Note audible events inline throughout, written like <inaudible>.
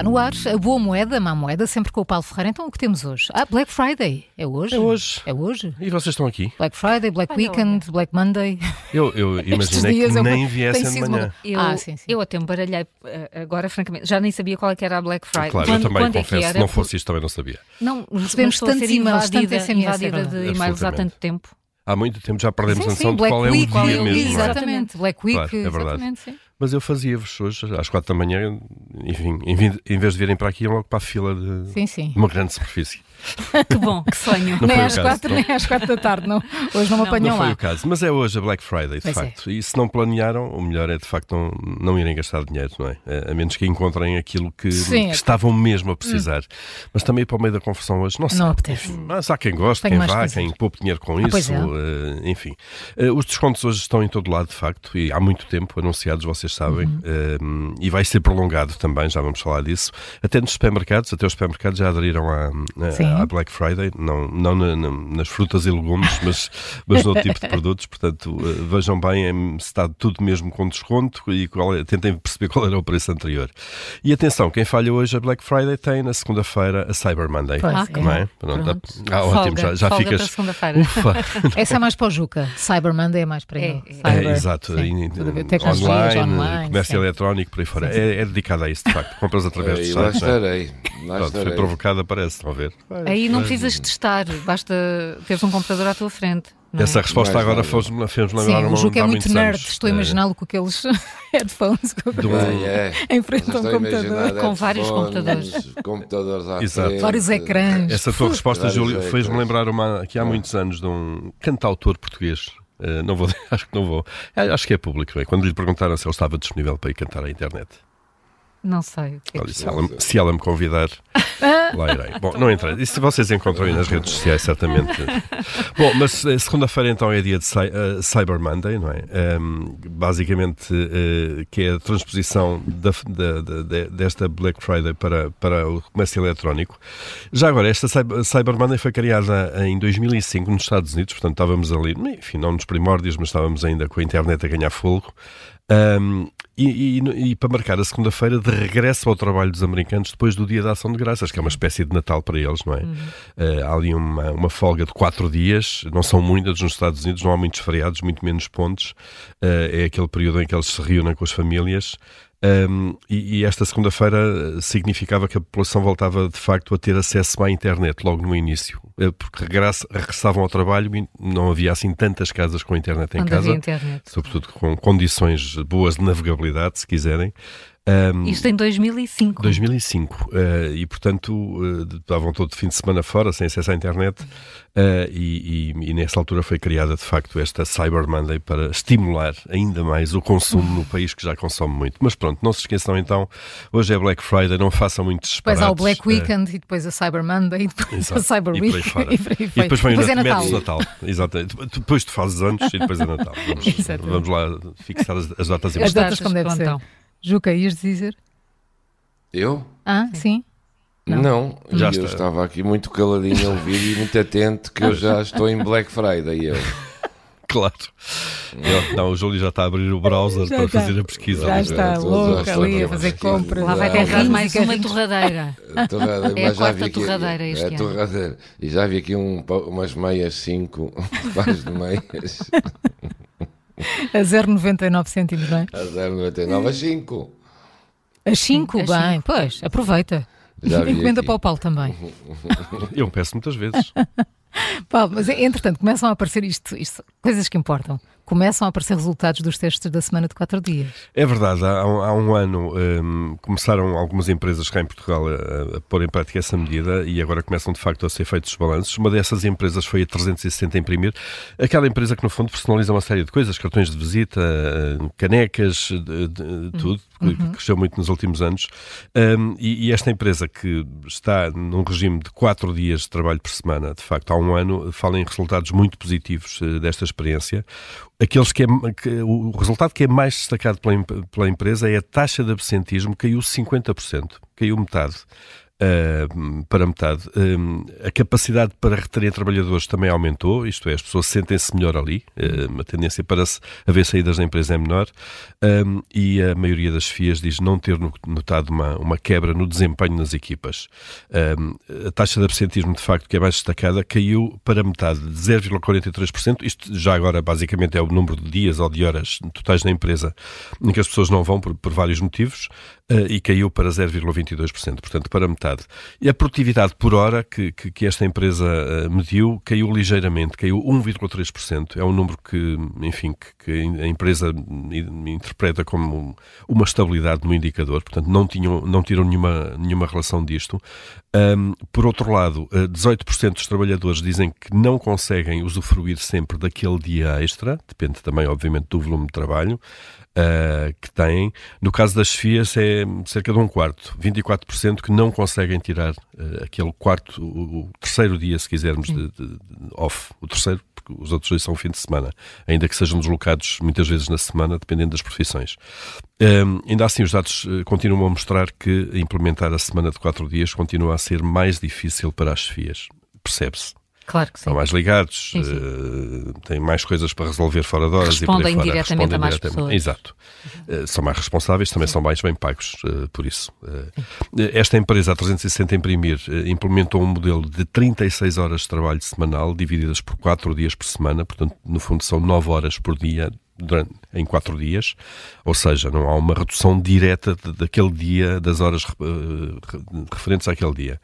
Está no ar a boa moeda, a má moeda, sempre com o Paulo Ferreira. Então o que temos hoje? Ah, Black Friday. É hoje? É hoje. É hoje? E vocês estão aqui? Black Friday, Black Weekend, Black Monday. Eu, eu imaginei que nem viessem de manhã. Eu, Ah, sim, sim. eu até me baralhei eh, agora, francamente. Já nem sabia qual é que era a Black Friday. Claro, quando, eu também quando é que confesso, era? se não fosse isto também não sabia. Não, Recebemos tantos e-mails, invadida, SMS, é invadida de e-mails há tanto tempo. Há muito tempo já perdemos Sim, noção sim, de qual é o Week, dia é o mesmo. dia, não é? Exatamente, Black Week. Claro, é verdade. exatamente. Mas eu fazia-vos hoje, às quatro da manhã, enfim, em vez- em vez de virem para aqui, iam logo para a fila de, Sim, sim. de uma grande superfície. Que bom, que sonho. Não nem às caso, quatro, não. nem às quatro da tarde, não. Hoje não me Não, apanham Não foi lá. o caso, mas é hoje a Black Friday, de Pois é. facto. E se não planearam, o melhor é de facto não, não irem gastar dinheiro, não é? A- A menos que encontrem aquilo que, Sim, que é. estavam mesmo a precisar. Mas também para o meio da confusão hoje, não sei. Não apetece. Mas há quem goste, Tenho quem vá, que quem poupe dinheiro com Ah, pois isso, é. eh, enfim. Eh, os descontos hoje estão em todo lado, de facto, e há muito tempo anunciados, vocês sabem, Uhum. eh, e vai ser prolongado também, já vamos falar disso. Até nos supermercados, até os supermercados já aderiram à, Sim. À, à Black Friday, não, não na- na- nas frutas e legumes, mas, mas no outro tipo de <laughs> produtos. Portanto, eh, vejam bem em- se está tudo mesmo com desconto e qual é- tentem perceber qual era o preço anterior. E atenção, quem falha hoje a Black Friday tem na segunda-feira a Cyber Monday. Pois Ah, é. Não é? Pronto. Pronto. Ah, ótimo, Folga, já, já folga ficas. Ufa! <laughs> Essa é mais para o Juca. Cyber Monday é mais para É, ele. é. É, exato, sim, ver. Tecnologias online, online. comércio sim. eletrónico, por aí fora. É, é dedicado a isso, de facto. Compras através lá sites. é? estarei. Lá Pronto, foi estarei. provocada, parece, estão a ver? Aí não precisas testar, basta teres um computador à tua frente. não é? Essa resposta Mais agora fez-me fez lembrar o uma, Juca é muito nerd. anos. Estou a Eh, imaginá-lo com aqueles <laughs> headphones de um- Bem, é. em frente a um computador. Com vários computadores. computadores à Exato. frente. Vários ecrãs. Essa tua resposta, Júlio, fez-me lembrar uma que há muitos anos de um cantautor português. Eh, não vou, <laughs> acho que não vou. Eh, Acho que é público, não é? Quando lhe perguntaram se ele estava disponível para ir cantar à internet. Não sei. o que é Olha, que- se, ela, se ela me convidar, <laughs> lá irei. Bom, não entrei. Isso vocês encontram aí nas redes sociais, certamente. Bom, mas eh, segunda-feira então é dia de eh, Cyber Monday, não é? Ehm, basicamente, eh, que é a transposição da- da- da- de- desta Black Friday para, para o comércio eletrónico. Já agora, esta Cyber Monday foi criada em 2005 nos Estados Unidos, portanto estávamos ali, enfim, não nos primórdios, mas estávamos ainda com a internet a ganhar fogo. Um, e, e- e para marcar a segunda-feira de regresso ao trabalho dos americanos depois do Dia da Ação de Graças, que é uma espécie de Natal para eles, não é? Uh, há ali uma, uma folga de quatro dias, não são muitas nos Estados Unidos, não há muitos feriados, muito menos pontos. Uh, é aquele período em que eles se reúnem com as famílias. Um, e, e esta segunda-feira eh, significava que a população voltava de facto a ter acesso à internet logo no início, eh, porque regressa- regressavam ao trabalho e não havia assim tantas casas com internet em Onde casa internet. sobretudo com condições boas de navegabilidade, se quiserem. Um, Isto em 2005. 2005 eh, e portanto eh, estavam todo fim de semana fora sem acesso à internet eh, e, e- e nessa altura foi criada de facto esta Cyber Monday para estimular ainda mais o consumo no país que já consome muito mas pronto, não se esqueçam então hoje é Black Friday, não façam muito Depois disparates há o Black eh, Weekend e depois a Cyber Monday e depois Exato. a Cyber E Week <laughs> fora. e E foi. depois vem Depois o é Natal. Natal. Exatamente. Depois tu fazes anos e depois é Natal. <laughs> Vamos, vamos lá fixar as, as datas As importantes. datas como deve ser. Juca, ias dizer? Eu? Ah, sim. Não. Não, Já eu está. estava aqui muito caladinho a ouvir e muito atento que eu já estou em Black Friday. Eu. Claro. Eu- não, o Júlio já está a abrir o browser Já para está. fazer a pesquisa. Já está louca estou ali a fazer pesquisa. compras. Lá vai ter errado Carrinhos mais uma torradeira. Torrada, É a mas já quarta vi aqui- torradeira este é ano. torradeira. E já vi aqui um, umas meias 5, pares de meias, <laughs> A 0,99 cêntimos, não é? a 0,99 a 5. As 5, As bem, cinco. pois, aproveita. Encomenda aqui. para o Paulo também. <laughs> Eu peço muitas vezes. <laughs> Paulo, mas entretanto começam a aparecer isto, isto, coisas que importam. Começam a aparecer resultados dos testes da semana de 4 dias. É verdade, há, um- há um ano hum, começaram algumas empresas cá em Portugal a, a pôr em prática essa medida e agora começam de facto a ser feitos os balanços. Uma dessas empresas foi a 360 Imprimir, aquela empresa que no fundo personaliza uma série de coisas, cartões de visita, eh, canecas, de- de- tudo, que que cresceu muito nos últimos anos. Hum, e, e esta empresa que está num regime de 4 dias de trabalho por semana, de facto há um ano, fala em resultados muito positivos eh, desta experiência. Aqueles que, é, que- o resultado que é mais destacado pela, pela empresa é a taxa de absentismo caiu 50%, caiu metade. Uh, para metade. A capacidade para reter trabalhadores também aumentou, isto é, as pessoas sentem-se melhor ali, uh, a tendência para se haver saídas da empresa é menor, e a maioria das FIAs diz não ter notado uma, uma quebra no desempenho nas equipas. A taxa de absentismo, de facto, que é mais destacada, caiu para metade, de 0,43%, isto já agora basicamente é o número de dias ou de horas totais na empresa em que as pessoas não vão por, por vários motivos, uh, e caiu para 0,22%, portanto para metade. E a produtividade por hora que, que, que esta empresa uh, mediu caiu ligeiramente, caiu 1,3%. É um número que, enfim, que, que, a empresa interpreta como uma estabilidade no indicador, portanto não, tinham, não tiram nenhuma, nenhuma relação disto. Um, por outro lado, 18% eh, dos trabalhadores dizem que não conseguem usufruir sempre daquele dia extra, depende também, obviamente, do volume de trabalho uh, que têm. No caso das FIAs é cerca de um quarto, 24% que não conseguem tirar uh, aquele quarto, o, o, terceiro dia, se quisermos, de, de, de off, o terceiro, porque os outros dois são fim de semana, ainda que sejam deslocados muitas vezes na semana, dependendo das profissões. Um, ainda assim, os dados uh, continuam a mostrar que implementar a semana de quatro dias continua a ser mais difícil para as FIAs. Percebe-se. Claro que sim. Estão mais ligados, sim, sim. Uh, têm mais coisas para resolver fora de horas Respondem e por diretamente Respondem a mais diretamente. pessoas. Exato. Uh, são mais responsáveis, também sim. são mais bem pagos uh, por isso. esta empresa, a 360 Imprimir, implementou um modelo de 36 horas de trabalho semanal, divididas por 4 dias por semana, portanto, no fundo, são 9 horas por dia durante, em quatro dias, ou seja, não há uma redução direta daquele dia, das horas uh, referentes àquele dia.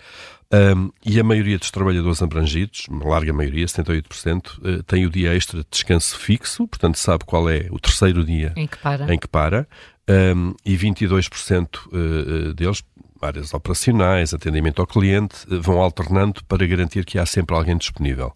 Um, e a maioria dos trabalhadores abrangidos, uma larga maioria, 78%, uh, tem o dia extra de descanso fixo, portanto sabe qual é o terceiro dia em que para, em que para um, e 22% uh, deles, áreas operacionais, atendimento ao cliente, vão alternando para garantir que há sempre alguém disponível.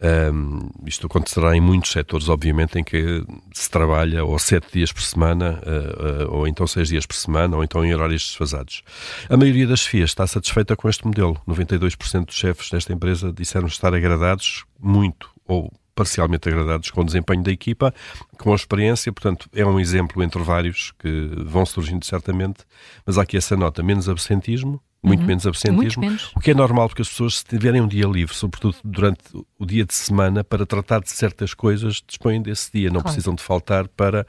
Um, isto acontecerá em muitos setores, obviamente, em que se trabalha ou sete dias por semana, uh, uh, ou então seis dias por semana, ou então em horários desfasados. A maioria das FIAs está satisfeita com este modelo. 92% dos chefes desta empresa disseram estar agradados muito ou parcialmente agradados com o desempenho da equipa, com a experiência, portanto, é um exemplo entre vários que vão surgindo certamente, mas há aqui essa nota, menos absentismo, muito uhum. menos absentismo, menos. o que é normal porque as pessoas se tiverem um dia livre, sobretudo durante o dia de semana, para tratar de certas coisas, dispõem desse dia, não claro. precisam de faltar para,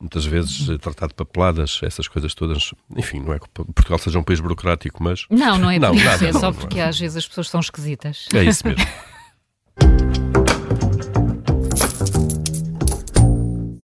muitas vezes, uhum. tratar de papeladas, essas coisas todas, enfim, não é que Portugal seja um país burocrático, mas... Não, não é não, nada, é só não, porque não é. às vezes as pessoas são esquisitas. É isso mesmo. <laughs>